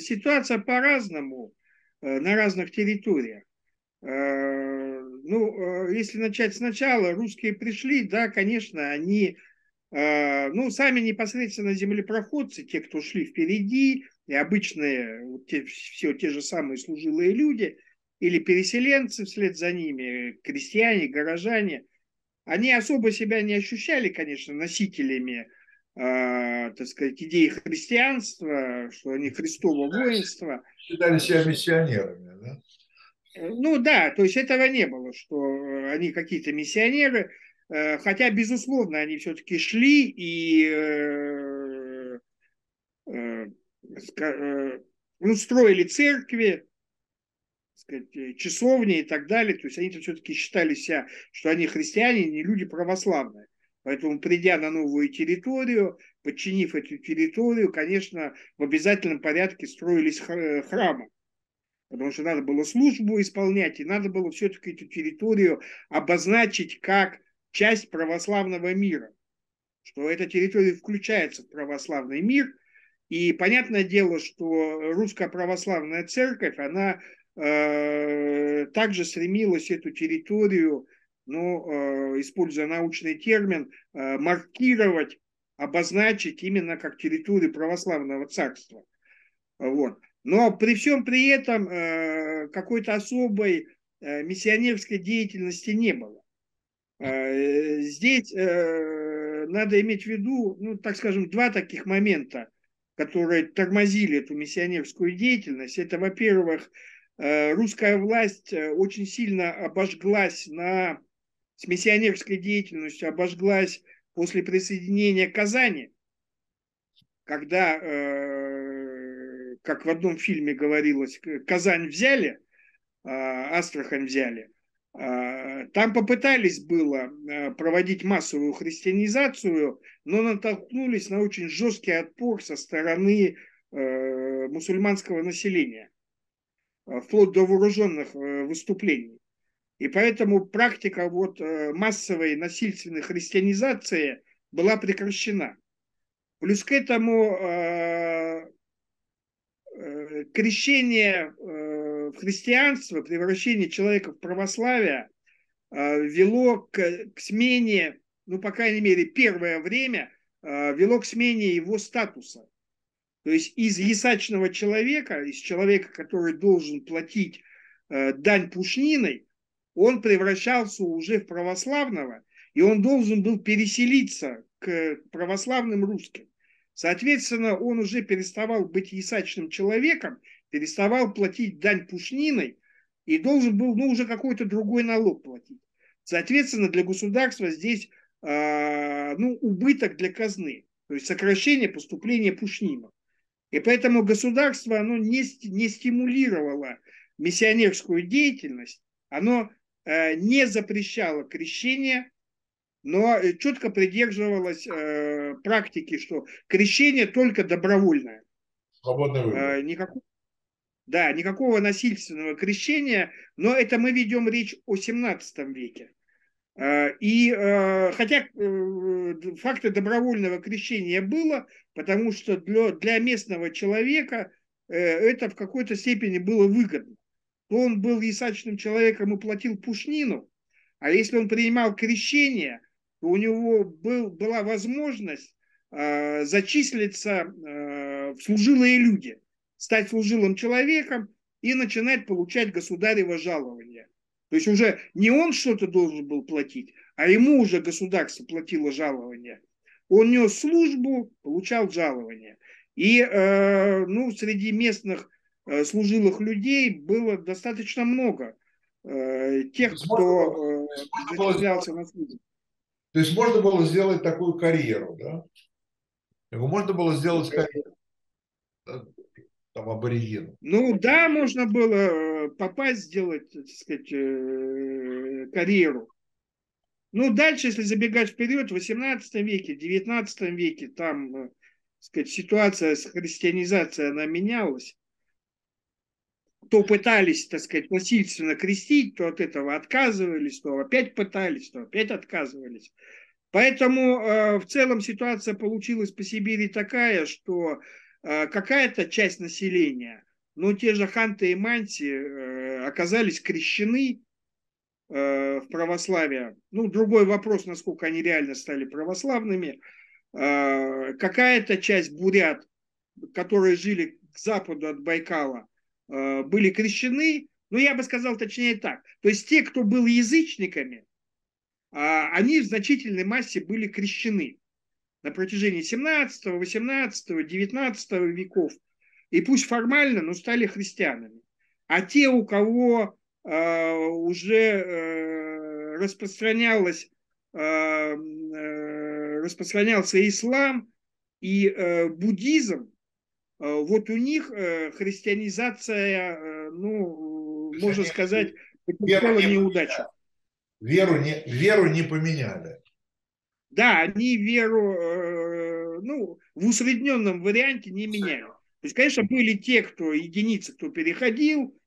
Ситуация по-разному на разных территориях. Э, ну, э, если начать сначала, русские пришли, да, конечно, они, э, ну, сами непосредственно землепроходцы, те, кто шли впереди, и обычные, вот те, все те же самые служилые люди, или переселенцы вслед за ними, крестьяне, горожане, они особо себя не ощущали, конечно, носителями, э, так сказать, идеи христианства, что они Христово воинство. Считали себя миссионерами, да? Ну да, то есть этого не было, что э, они какие-то миссионеры, э, хотя, безусловно, они все-таки шли и э, ну, строили церкви, сказать, часовни и так далее. То есть они все-таки считали себя, что они христиане, не люди православные. Поэтому, придя на новую территорию, подчинив эту территорию, конечно, в обязательном порядке строились храмы потому что надо было службу исполнять, и надо было все-таки эту территорию обозначить как часть православного мира, что эта территория включается в православный мир, и понятное дело, что русская православная церковь, она э, также стремилась эту территорию, ну, э, используя научный термин, э, маркировать, обозначить именно как территорию православного царства. Вот. Но при всем при этом э, какой-то особой э, миссионерской деятельности не было. Э, здесь надо иметь в виду, ну, так скажем, два таких момента, которые тормозили эту миссионерскую деятельность. Это, во-первых, русская власть очень сильно обожглась на, с миссионерской деятельностью, обожглась после присоединения Казани, когда как в одном фильме говорилось, Казань взяли, Астрахань взяли, там попытались было проводить массовую христианизацию, но натолкнулись на очень жесткий отпор со стороны мусульманского населения, вплоть до вооруженных выступлений. И поэтому практика вот массовой насильственной христианизации была прекращена. Плюс к этому Э, крещение э, в христианство, превращение человека в православие э, вело к, к смене, ну, по крайней мере, первое время вело к смене его статуса. То есть из ясачного человека, из человека, который должен платить э, дань пушниной, он превращался уже в православного, и он должен был переселиться к православным русским. Соответственно, он уже переставал быть ясачным человеком, переставал платить дань пушниной и должен был ну, уже какой-то другой налог платить. Соответственно, для государства здесь э, ну, убыток для казны, то есть сокращение поступления пушнинов. И поэтому государство оно не, не стимулировало миссионерскую деятельность, оно э, не запрещало крещение, но четко придерживалось э, практики, что крещение только добровольное. Свободный выбор. Э, никакого, да, никакого насильственного крещения, но это мы ведем речь о 17 веке. Э, и э, хотя э, факты добровольного крещения было, потому что для, для местного человека это в какой-то степени было выгодно. То он был ясачным человеком и платил пушнину, а если он принимал крещение, то у него был, была возможность зачислиться в служилые люди, стать служилым человеком и начинать получать государево жалование. То есть уже не он что-то должен был платить, а ему уже государство платило жалование. Он нес службу, получал жалование. И э, ну, среди местных э, служилых людей было достаточно много э, тех, кто э, зачислялся на службу. То есть можно было сделать такую карьеру, да? Можно было сделать карьеру там аборигену. Ну да, можно было э, попасть, сделать, так сказать, э, карьеру. Ну, дальше, если забегать вперед, в 18 веке, 19 веке, там, э, так сказать, ситуация с христианизацией, она менялась. То пытались, так сказать, насильственно крестить, то от этого отказывались, то опять пытались, то опять отказывались. Поэтому э, в целом ситуация получилась по Сибири такая, что какая-то часть населения, но те же ханты и манти э, оказались крещены э, в православие. Ну, другой вопрос, насколько они реально стали православными. Какая-то часть бурят, которые жили к западу от Байкала, были крещены. Ну, я бы сказал точнее так. То есть те, кто был язычниками, они в значительной массе были крещены на протяжении 17, 18, 19 веков. И пусть формально, но стали христианами. А те, у кого э, уже э, распространялось, э, э, распространялся ислам и э, буддизм, э, вот у них э, христианизация, э, ну, можно сказать, потерпела неудачу. Веру не, веру не поменяли. Да, они веру, э, ну, в усредненном варианте не меняли. То есть, конечно, были те, кто, единицы, кто переходил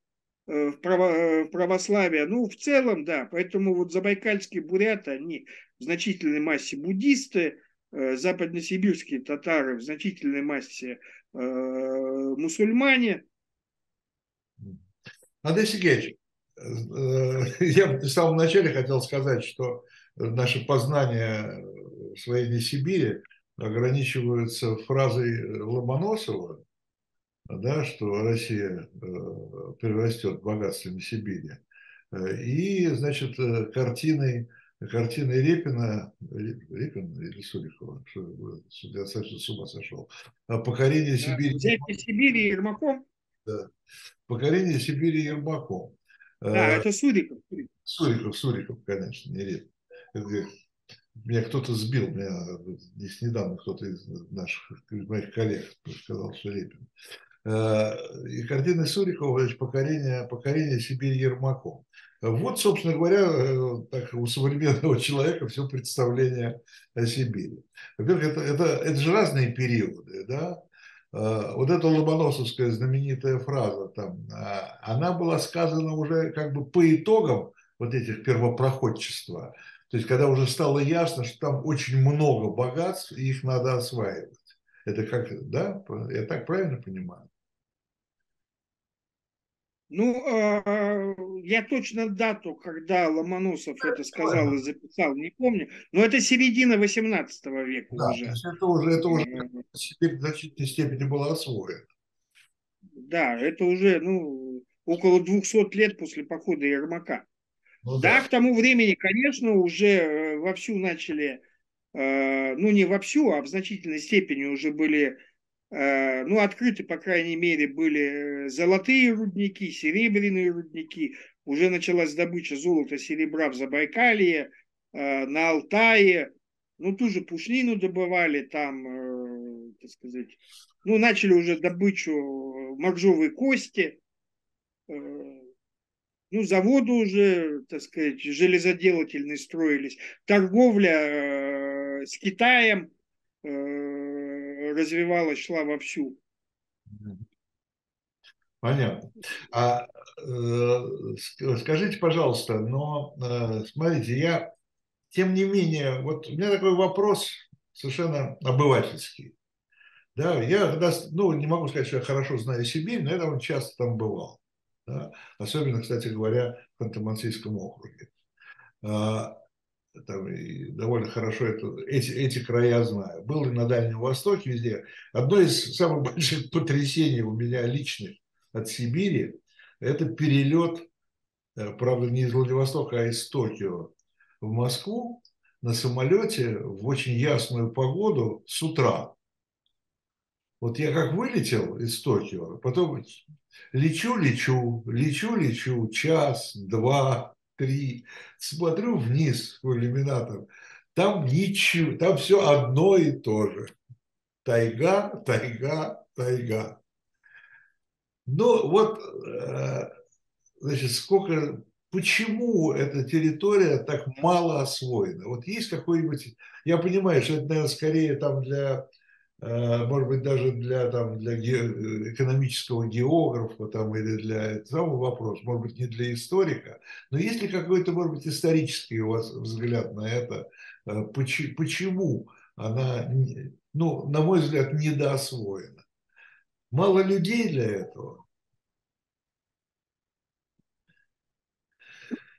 э, э, в православие, ну, в целом, да, поэтому вот забайкальские буряты, они в значительной массе буддисты, западносибирские татары в значительной массе мусульмане. Андрей Сергеевич, я в самом начале хотел сказать, что наши познания в своей Сибири ограничиваются фразой Ломоносова, да, что Россия э, преврастет богатствами Сибири. И, значит, картиной, картиной Репина, Репин или Сурикова, что я совсем с ума сошел, покорение Сибири. Взятие Сибири Ермаком? Да. Покорение Сибири Ермаком. Да, это Суриков. Суриков, Суриков, конечно, не Репин меня кто-то сбил, меня здесь недавно кто-то из наших, из моих коллег сказал, что Репин. Э, и картина Сурикова «Покорение, покорение Сибири Ермаком». Вот, собственно говоря, э, так, у современного человека все представление о Сибири. Во-первых, это, это, это же разные периоды, да? Э, вот эта ломоносовская знаменитая фраза, там, она была сказана уже как бы по итогам вот этих первопроходчества – то есть, когда уже стало ясно, что там очень много богатств, и их надо осваивать. Это как, да? Я так правильно понимаю? Ну, а, я точно дату, когда Ломоносов это сказал и записал, не помню, но это середина 18 века да, уже. это уже, это уже в значительной степени было освоено. Да, это уже ну, около 200 лет после похода Ермака. Ну, да. да, к тому времени, конечно, уже э, вовсю начали, э, ну не вовсю, а в значительной степени уже были Э, ну, открыты, по крайней мере, были э, золотые рудники, серебряные рудники. Уже началась добыча золота, серебра в Забайкалье, э, на Алтае. Ну, ту же пушнину добывали там, так сказать. Ну, начали уже добычу моржовой кости. Ну, заводы уже, так сказать, железоделательные строились. Торговля с Китаем развивалась, шла вовсю. Понятно. А э, скажите, пожалуйста, но э, смотрите, я, тем не менее, вот у меня такой вопрос совершенно обывательский. Да, я ну, не могу сказать, что я хорошо знаю Сибирь, но я довольно часто там бывал. Да? Особенно, кстати говоря, в Ханты-Мансийском округе. А, там, и довольно хорошо это, эти, эти края знаю. Был и на Дальнем Востоке, везде. Одно из самых больших потрясений у меня личных от Сибири – это перелет, э, правда, не из Владивостока, а из Токио в Москву на самолете в очень ясную погоду с утра. Вот я как вылетел из Токио, потом лечу, лечу, лечу, лечу, час, два, три, смотрю вниз в иллюминатор, там ничего, там все одно и то же. Тайга, тайга, тайга. Ну вот, э, значит, сколько, почему эта территория так мало освоена? Вот есть какой-нибудь, я понимаю, что это, наверное, скорее там для может быть, даже для, там, для экономического географа там, или для самого вопроса, может быть, не для историка, но есть ли какой-то, может быть, исторический у вас взгляд на это, э, почему она, ну, на мой взгляд, недоосвоена? Мало людей для этого?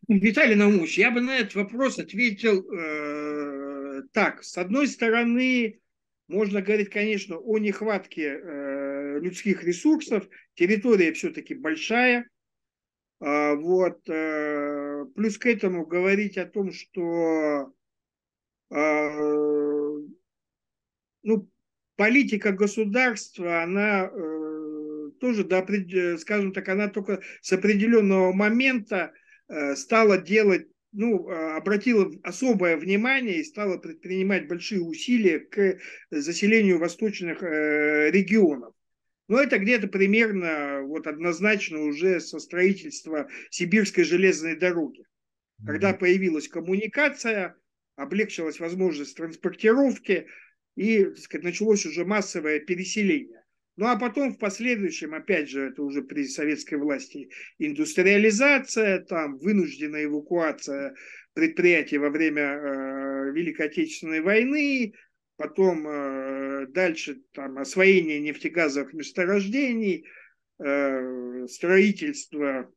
Виталий Наумович, я бы на этот вопрос ответил э, так. С одной стороны, можно говорить, конечно, о нехватке э, людских ресурсов. Территория все-таки большая. А, вот. Э, плюс к этому говорить о том, что э, ну, политика государства, она э, тоже, до, скажем так, она только с определенного момента стала делать ну, а, обратила особое внимание и стала предпринимать большие усилия к заселению восточных э, регионов. Но это где-то примерно вот однозначно уже со строительства Сибирской железной дороги. Когда появилась коммуникация, облегчилась возможность транспортировки и так сказать, началось уже массовое переселение. Ну а потом в последующем, опять же, это уже при советской власти, индустриализация, там вынужденная эвакуация предприятий во время э, Великой Отечественной войны, потом э, дальше там освоение нефтегазовых месторождений, э, строительство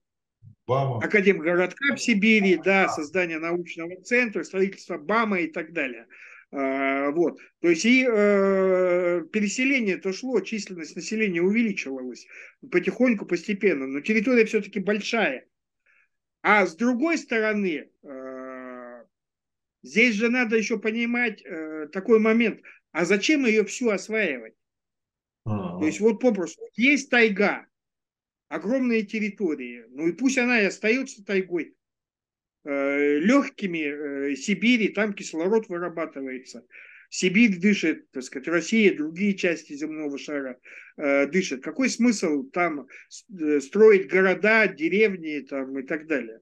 Бама. Академгородка в Сибири, да, создание научного центра, строительство БАМа и так далее. А, вот. То есть и э, переселение то шло, численность населения увеличивалась потихоньку, постепенно, но территория все-таки большая. А с другой стороны, э, здесь же надо еще понимать э, такой момент, а зачем ее всю осваивать? А-а-а. То есть вот попросту, есть тайга, огромные территории, ну и пусть она и остается тайгой, легкими э, Сибири, там кислород вырабатывается. Сибирь дышит, так сказать, Россия, другие части земного шара э, дышат. Какой смысл там строить города, деревни там, и так далее?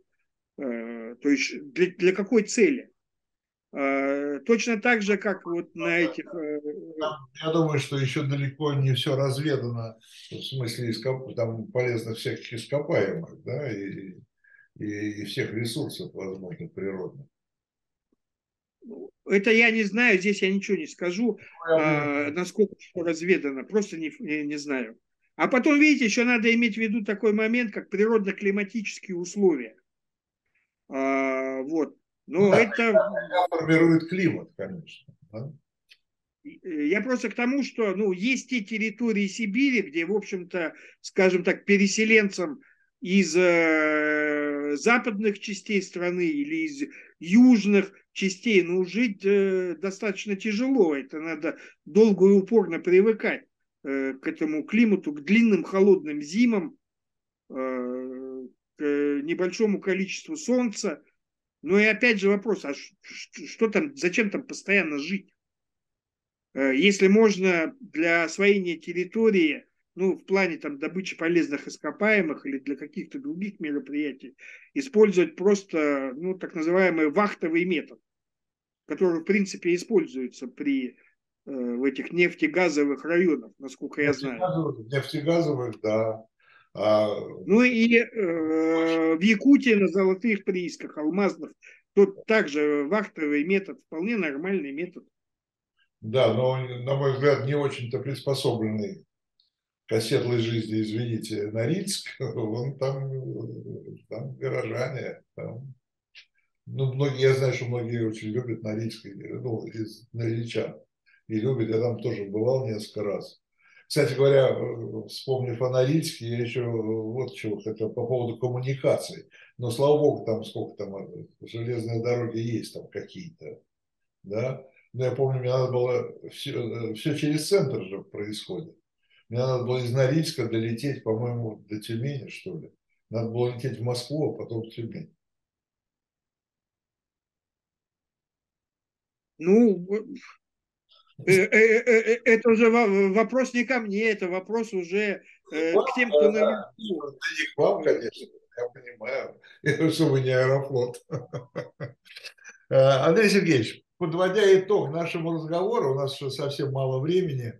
То есть для, для какой цели? Точно так же, как вот на этих... Я думаю, что еще далеко не все разведано, в смысле там полезных всяких ископаемых, да, и и, и всех ресурсов возможных природных. Это я не знаю, здесь я ничего не скажу, ну, а, насколько разведано, просто не, не, не знаю. А потом, видите, еще надо иметь в виду такой момент, как природно-климатические условия. А, вот. Но да, это... формирует климат, конечно. Да? Я просто к тому, что ну, есть те территории Сибири, где, в общем-то, скажем так, переселенцам из э, западных частей страны или из южных частей, ну, жить э, достаточно тяжело. Это надо долго и упорно привыкать э, к этому климату, к длинным холодным зимам, э, к небольшому количеству солнца. Ну и опять же вопрос, а что, там, зачем там постоянно жить? Э, если можно для освоения территории, ну, в плане там добычи полезных ископаемых или для каких-то других мероприятий, использовать просто, ну, так называемый вахтовый метод, который, в принципе, используется при э, в этих нефтегазовых районах, насколько я знаю. Нефтегазовых, да. А... Ну и э, в Якутии на золотых приисках, алмазных, тут также вахтовый метод, вполне нормальный метод. Да, но, на мой взгляд, не очень-то приспособленный к оседлой жизни, извините, Норильск, он там, там горожане, там, ну, многие, я знаю, что многие очень любят Норильск, ну, из Норильчан, и любят, я там тоже бывал несколько раз. Кстати говоря, вспомнив о Норильске, я еще вот чего хотел по поводу коммуникаций. Но, слава богу, там сколько там железные дороги есть там какие-то, да. Но я помню, мне надо было, все, все через центр же происходит. Мне надо было из Норильска долететь, по-моему, до Тюмени, что ли. Надо было лететь в Москву, а потом в Тюмень. Ну, э, э, э, это уже вопрос не ко мне, это вопрос уже к тем, кто наверху. Не к вам, конечно, я понимаю, что вы не аэрофлот. Андрей Сергеевич, подводя итог нашему разговору, у нас еще совсем мало времени,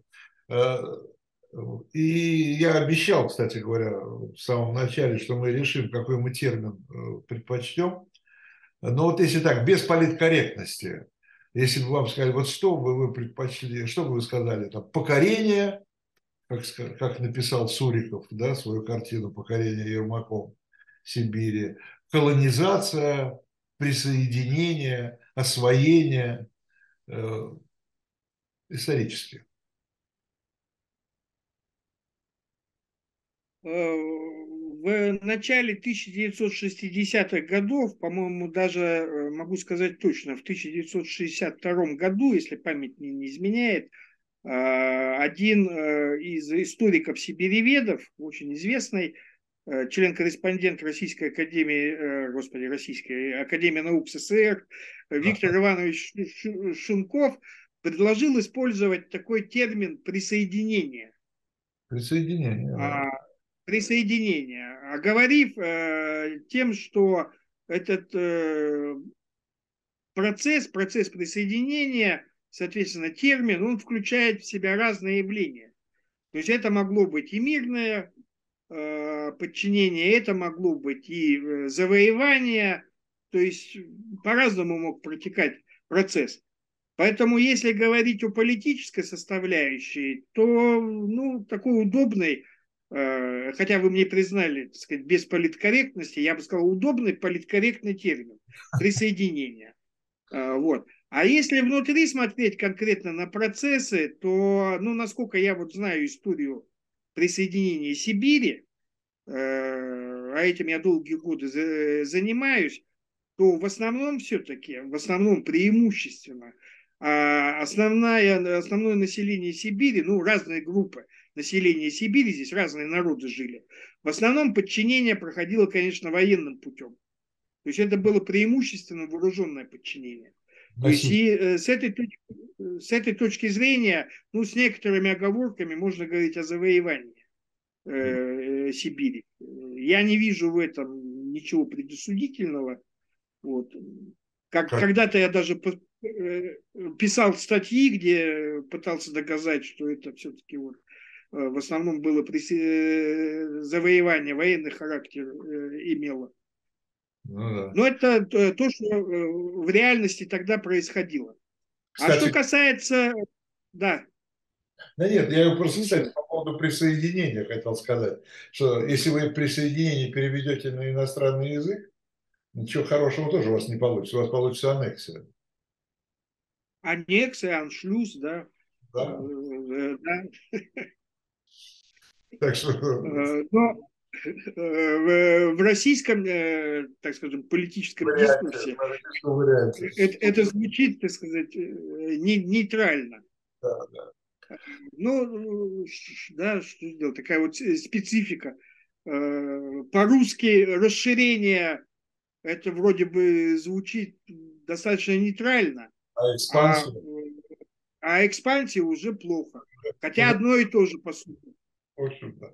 и я обещал, кстати говоря, в самом начале, что мы решим, какой мы термин э, предпочтем. Но вот если так, без политкорректности, если бы вам сказали, вот что бы вы предпочли, что бы вы сказали, там, покорение, как, как написал Суриков, да, свою картину «Покорение Ермаком Сибири», колонизация, присоединение, освоение э, исторически. В начале 1960-х годов, по-моему, даже э, могу сказать точно, в 1962 году, если память не, не изменяет, э, один из историков-сибиреведов, очень известный, Э, член-корреспондент Российской Академии, э, господи, Российской Академии наук СССР Виктор Иванович Шунков предложил использовать такой термин присоединение. Присоединение. А, присоединение. Оговорив э, тем, что этот э, процесс, процесс присоединения, соответственно, термин, он включает в себя разные явления. То есть это могло быть и мирное Э, подчинение, это могло быть и э, завоевание, то есть по-разному мог протекать процесс. Поэтому, если говорить о политической составляющей, то ну, такой удобный, э, хотя вы мне признали, так сказать, без политкорректности, я бы сказал, удобный политкорректный термин – присоединение. Вот. А если внутри смотреть конкретно на процессы, то, ну, насколько я вот знаю историю присоединения Сибири, э, а этим я долгие годы занимаюсь, то в основном все-таки, в основном преимущественно, а основная, основное население Сибири, ну, разные группы населения Сибири, здесь разные народы жили, в основном подчинение проходило, конечно, военным путем. То есть это было преимущественно вооруженное подчинение. То есть и э, с этой, точки, с этой точки зрения, ну, с некоторыми оговорками можно говорить о завоевании э, Сибири. Я не вижу в этом ничего предосудительного. Вот. Как, как? Когда-то я даже э, писал статьи, где пытался доказать, что это все-таки вот э, в основном было при... завоевание, военный характер имело. Ну, да. Но это то, что в реальности тогда происходило. А Кстати, а что касается... Да. Да нет, я просто, кстати, по поводу присоединения хотел сказать, что если вы присоединение переведете на иностранный язык, ничего хорошего тоже у вас не получится, у вас получится аннексия. Аннексия, аншлюз, да. Да. Э, да. Так что... Э, но в, в российском, так скажем, политическом варианте, дискурсе это, это звучит, так сказать, не, нейтрально. Да, да. Ну, да, что сделать, такая вот специфика. Э, по-русски расширение, это вроде бы звучит достаточно нейтрально. А экспансия? А, а экспансия уже плохо. Хотя одно и то же, по сути. В общем, да.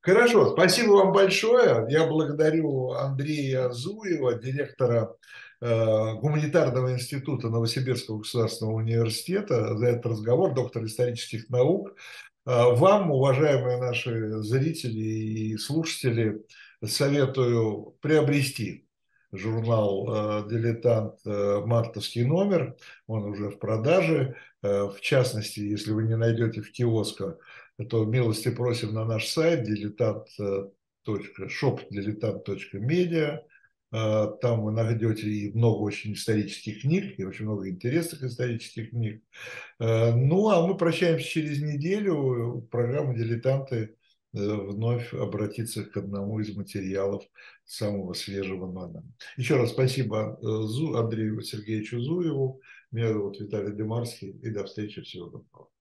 Хорошо, спасибо вам большое. Я благодарю Андрея Зуева, директора Э, гуманитарного института Новосибирского государственного университета за этот разговор, доктор исторических наук. Э, вам, уважаемые наши зрители и слушатели, советую приобрести журнал э, «Дилетант» мартовский номер, он уже в продаже. В частности, если вы не найдете в киосках, то милости просим на наш сайт diletant.shop.diletant.media а, там вы найдете и много очень исторических книг, и очень много интересных исторических книг. А, ну, а мы прощаемся через неделю. Программа «Дилетанты» э, вновь обратится к одному из материалов самого свежего номера. Еще раз спасибо э, Андрею Сергеевичу Зуеву. Меня зовут Виталий Демарский. И до встречи. Всего доброго.